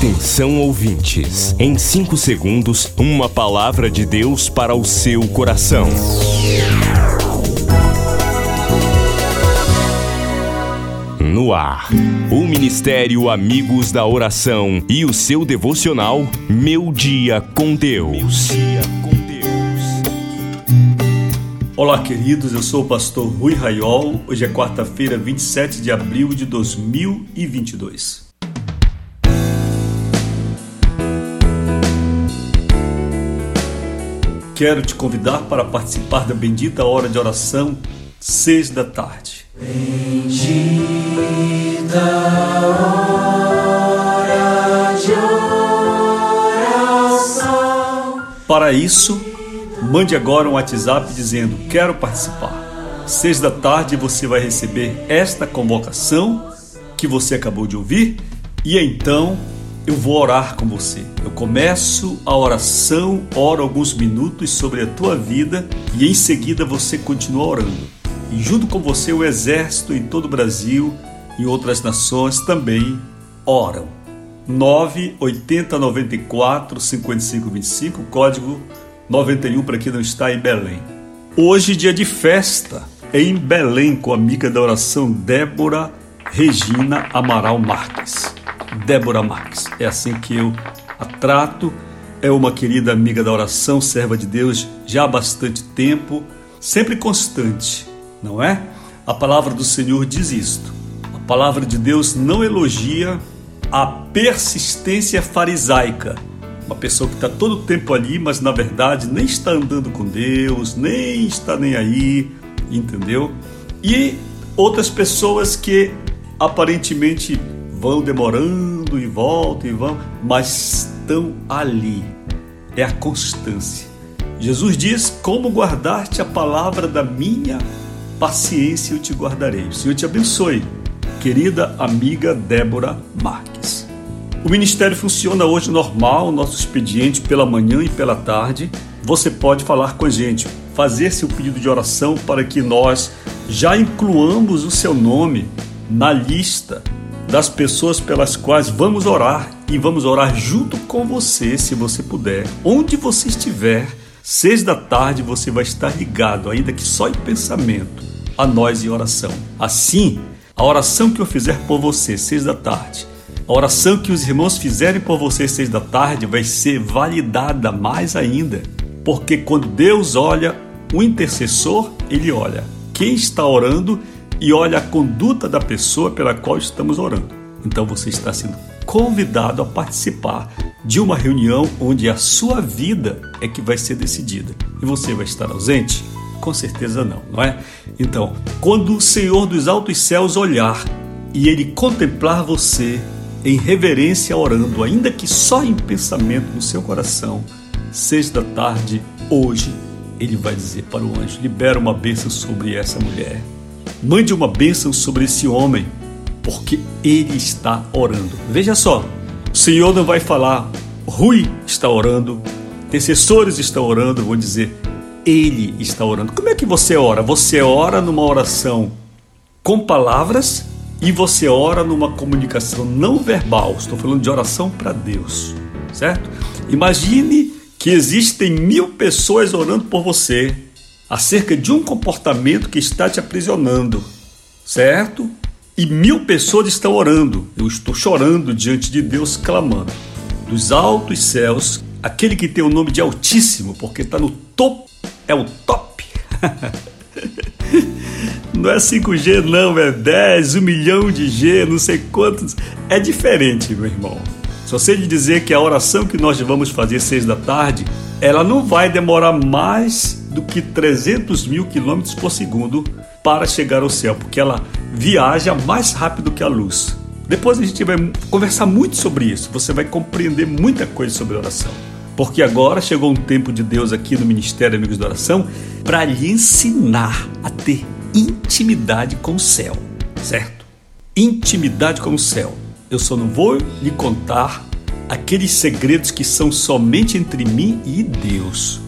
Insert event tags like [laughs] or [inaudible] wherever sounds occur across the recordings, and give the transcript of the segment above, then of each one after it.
Atenção ouvintes, em 5 segundos, uma palavra de Deus para o seu coração. No ar, o Ministério Amigos da Oração e o seu devocional Meu Dia com Deus. Olá, queridos, eu sou o pastor Rui Raiol. Hoje é quarta-feira, 27 de abril de 2022. Quero te convidar para participar da bendita hora de oração, seis da tarde. Bendita hora de oração. Para isso, mande agora um WhatsApp dizendo: Quero participar. Seis da tarde você vai receber esta convocação que você acabou de ouvir e então eu vou orar com você. Eu começo a oração, oro alguns minutos sobre a tua vida e em seguida você continua orando. E junto com você o exército em todo o Brasil e outras nações também oram. 980 94 55 25, código 91 para quem não está em Belém. Hoje dia de festa em Belém com a amiga da oração Débora Regina Amaral Marques. Débora Marques. É assim que eu a trato. É uma querida amiga da oração, serva de Deus já há bastante tempo, sempre constante, não é? A palavra do Senhor diz isto. A palavra de Deus não elogia a persistência farisaica. Uma pessoa que está todo o tempo ali, mas na verdade nem está andando com Deus, nem está nem aí, entendeu? E outras pessoas que aparentemente vão demorando e voltam e vão, mas estão ali. É a constância. Jesus diz: Como guardar-te a palavra da minha paciência, eu te guardarei. O Senhor te abençoe, querida amiga Débora Marques. O ministério funciona hoje normal, nosso expediente pela manhã e pela tarde. Você pode falar com a gente, fazer seu pedido de oração para que nós já incluamos o seu nome na lista das pessoas pelas quais vamos orar e vamos orar junto com você, se você puder. Onde você estiver, seis da tarde você vai estar ligado, ainda que só em pensamento, a nós em oração. Assim, a oração que eu fizer por você, seis da tarde, a oração que os irmãos fizerem por você, seis da tarde, vai ser validada mais ainda. Porque quando Deus olha o intercessor, ele olha quem está orando e olha a conduta da pessoa pela qual estamos orando. Então você está sendo convidado a participar de uma reunião onde a sua vida é que vai ser decidida. E você vai estar ausente? Com certeza não, não é? Então, quando o Senhor dos altos céus olhar e ele contemplar você em reverência orando, ainda que só em pensamento no seu coração, seis da tarde, hoje, ele vai dizer para o anjo: libera uma bênção sobre essa mulher Mande uma bênção sobre esse homem, porque ele está orando. Veja só, o Senhor não vai falar, Rui está orando, intercessores estão orando, vou dizer, ele está orando. Como é que você ora? Você ora numa oração com palavras e você ora numa comunicação não verbal. Estou falando de oração para Deus, certo? Imagine que existem mil pessoas orando por você acerca de um comportamento que está te aprisionando, certo? E mil pessoas estão orando. Eu estou chorando diante de Deus, clamando. Dos altos céus, aquele que tem o nome de Altíssimo, porque está no topo, é o top. [laughs] não é 5G, não, é 10, 1 milhão de G, não sei quantos. É diferente, meu irmão. Só sei de dizer que a oração que nós vamos fazer seis da tarde, ela não vai demorar mais do que 300 mil quilômetros por segundo para chegar ao céu, porque ela viaja mais rápido que a luz. Depois a gente vai conversar muito sobre isso, você vai compreender muita coisa sobre oração. Porque agora chegou um tempo de Deus aqui no Ministério Amigos da Oração para lhe ensinar a ter intimidade com o céu, certo? Intimidade com o céu. Eu só não vou lhe contar aqueles segredos que são somente entre mim e Deus.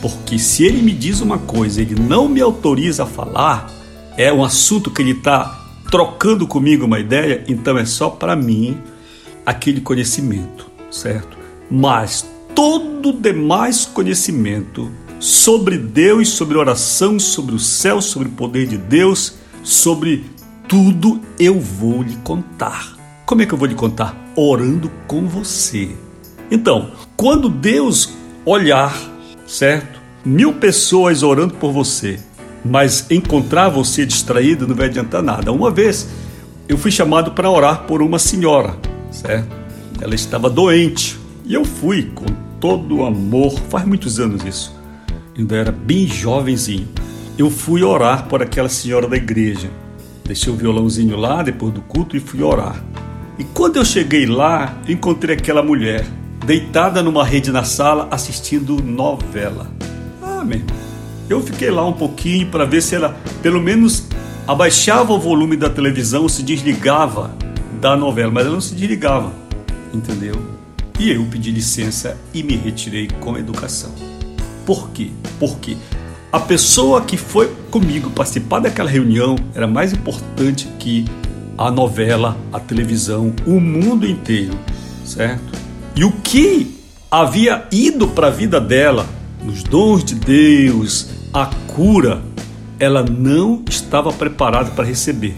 Porque se ele me diz uma coisa, ele não me autoriza a falar, é um assunto que ele está trocando comigo uma ideia, então é só para mim aquele conhecimento, certo? Mas todo demais conhecimento sobre Deus, sobre oração, sobre o céu, sobre o poder de Deus, sobre tudo eu vou lhe contar. Como é que eu vou lhe contar? Orando com você. Então, quando Deus olhar, certo? Mil pessoas orando por você, mas encontrar você distraído não vai adiantar nada. Uma vez eu fui chamado para orar por uma senhora, certo? Ela estava doente e eu fui com todo o amor, faz muitos anos isso, ainda era bem jovenzinho. Eu fui orar por aquela senhora da igreja. Deixei o violãozinho lá depois do culto e fui orar. E quando eu cheguei lá, encontrei aquela mulher deitada numa rede na sala assistindo novela. Ah, meu irmão. Eu fiquei lá um pouquinho para ver se ela, pelo menos, abaixava o volume da televisão, se desligava da novela, mas ela não se desligava, entendeu? E eu pedi licença e me retirei com educação. Por quê? Porque a pessoa que foi comigo participar daquela reunião era mais importante que a novela, a televisão, o mundo inteiro, certo? E o que havia ido para a vida dela, nos dons de Deus, a cura, ela não estava preparada para receber.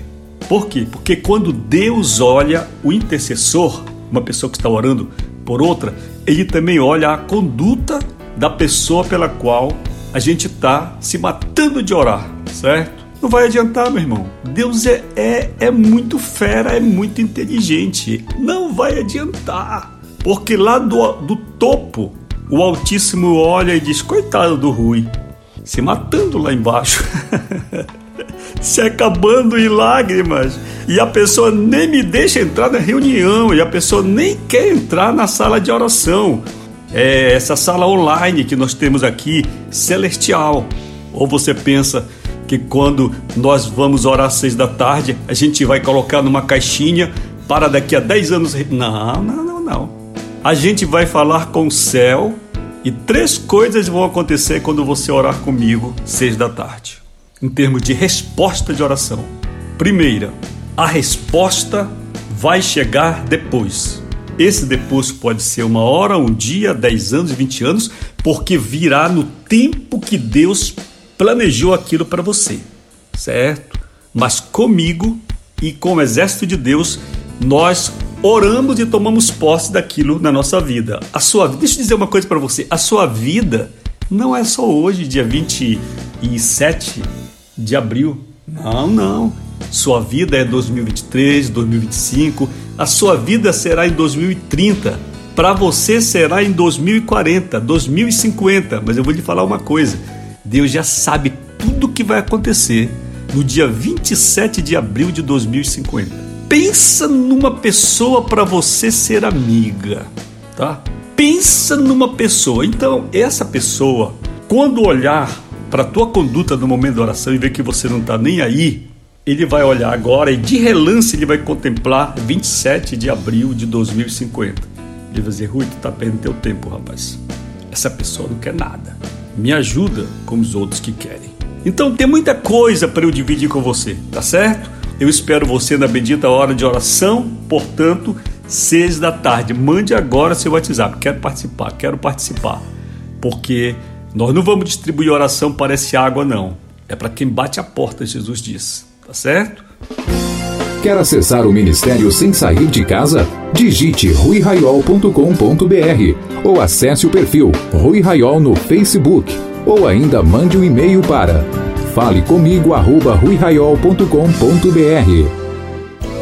Por quê? Porque quando Deus olha o intercessor, uma pessoa que está orando por outra, ele também olha a conduta da pessoa pela qual a gente está se matando de orar, certo? Não vai adiantar, meu irmão. Deus é, é, é muito fera, é muito inteligente. Não vai adiantar. Porque lá do, do topo, o Altíssimo olha e diz: Coitado do Rui, se matando lá embaixo, [laughs] se acabando em lágrimas, e a pessoa nem me deixa entrar na reunião, e a pessoa nem quer entrar na sala de oração. É essa sala online que nós temos aqui, celestial. Ou você pensa que quando nós vamos orar às seis da tarde, a gente vai colocar numa caixinha para daqui a dez anos. Não, não, não, não. A gente vai falar com o céu e três coisas vão acontecer quando você orar comigo seis da tarde. Em termos de resposta de oração. Primeira, a resposta vai chegar depois. Esse depois pode ser uma hora, um dia, dez anos, vinte anos, porque virá no tempo que Deus planejou aquilo para você, certo? Mas comigo e com o exército de Deus, nós oramos e tomamos posse daquilo na nossa vida. A sua deixa eu dizer uma coisa para você, a sua vida não é só hoje, dia 27 de abril. Não, não. Sua vida é 2023, 2025, a sua vida será em 2030. Para você será em 2040, 2050. Mas eu vou lhe falar uma coisa: Deus já sabe tudo o que vai acontecer no dia 27 de abril de 2050 pensa numa pessoa para você ser amiga, tá? Pensa numa pessoa. Então, essa pessoa, quando olhar para tua conduta no momento da oração e ver que você não está nem aí, ele vai olhar agora e de relance ele vai contemplar 27 de abril de 2050. Ele vai dizer, Rui, tu está perdendo teu tempo, rapaz. Essa pessoa não quer nada. Me ajuda como os outros que querem. Então tem muita coisa para eu dividir com você, tá certo? Eu espero você na bendita hora de oração, portanto, seis da tarde. Mande agora seu WhatsApp. Quero participar, quero participar. Porque nós não vamos distribuir oração para esse água, não. É para quem bate a porta, Jesus disse. Tá certo? Quer acessar o ministério sem sair de casa? Digite ruiraiol.com.br ou acesse o perfil Rui Raiol no Facebook ou ainda mande um e-mail para Fale comigo arroba ruiraiol.com.br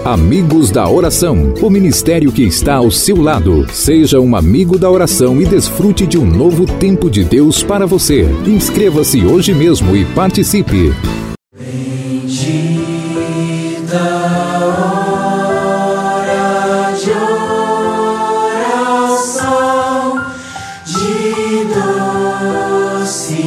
Amigos da Oração, o ministério que está ao seu lado. Seja um amigo da oração e desfrute de um novo tempo de Deus para você. Inscreva-se hoje mesmo e participe. Bendita hora de oração, de doce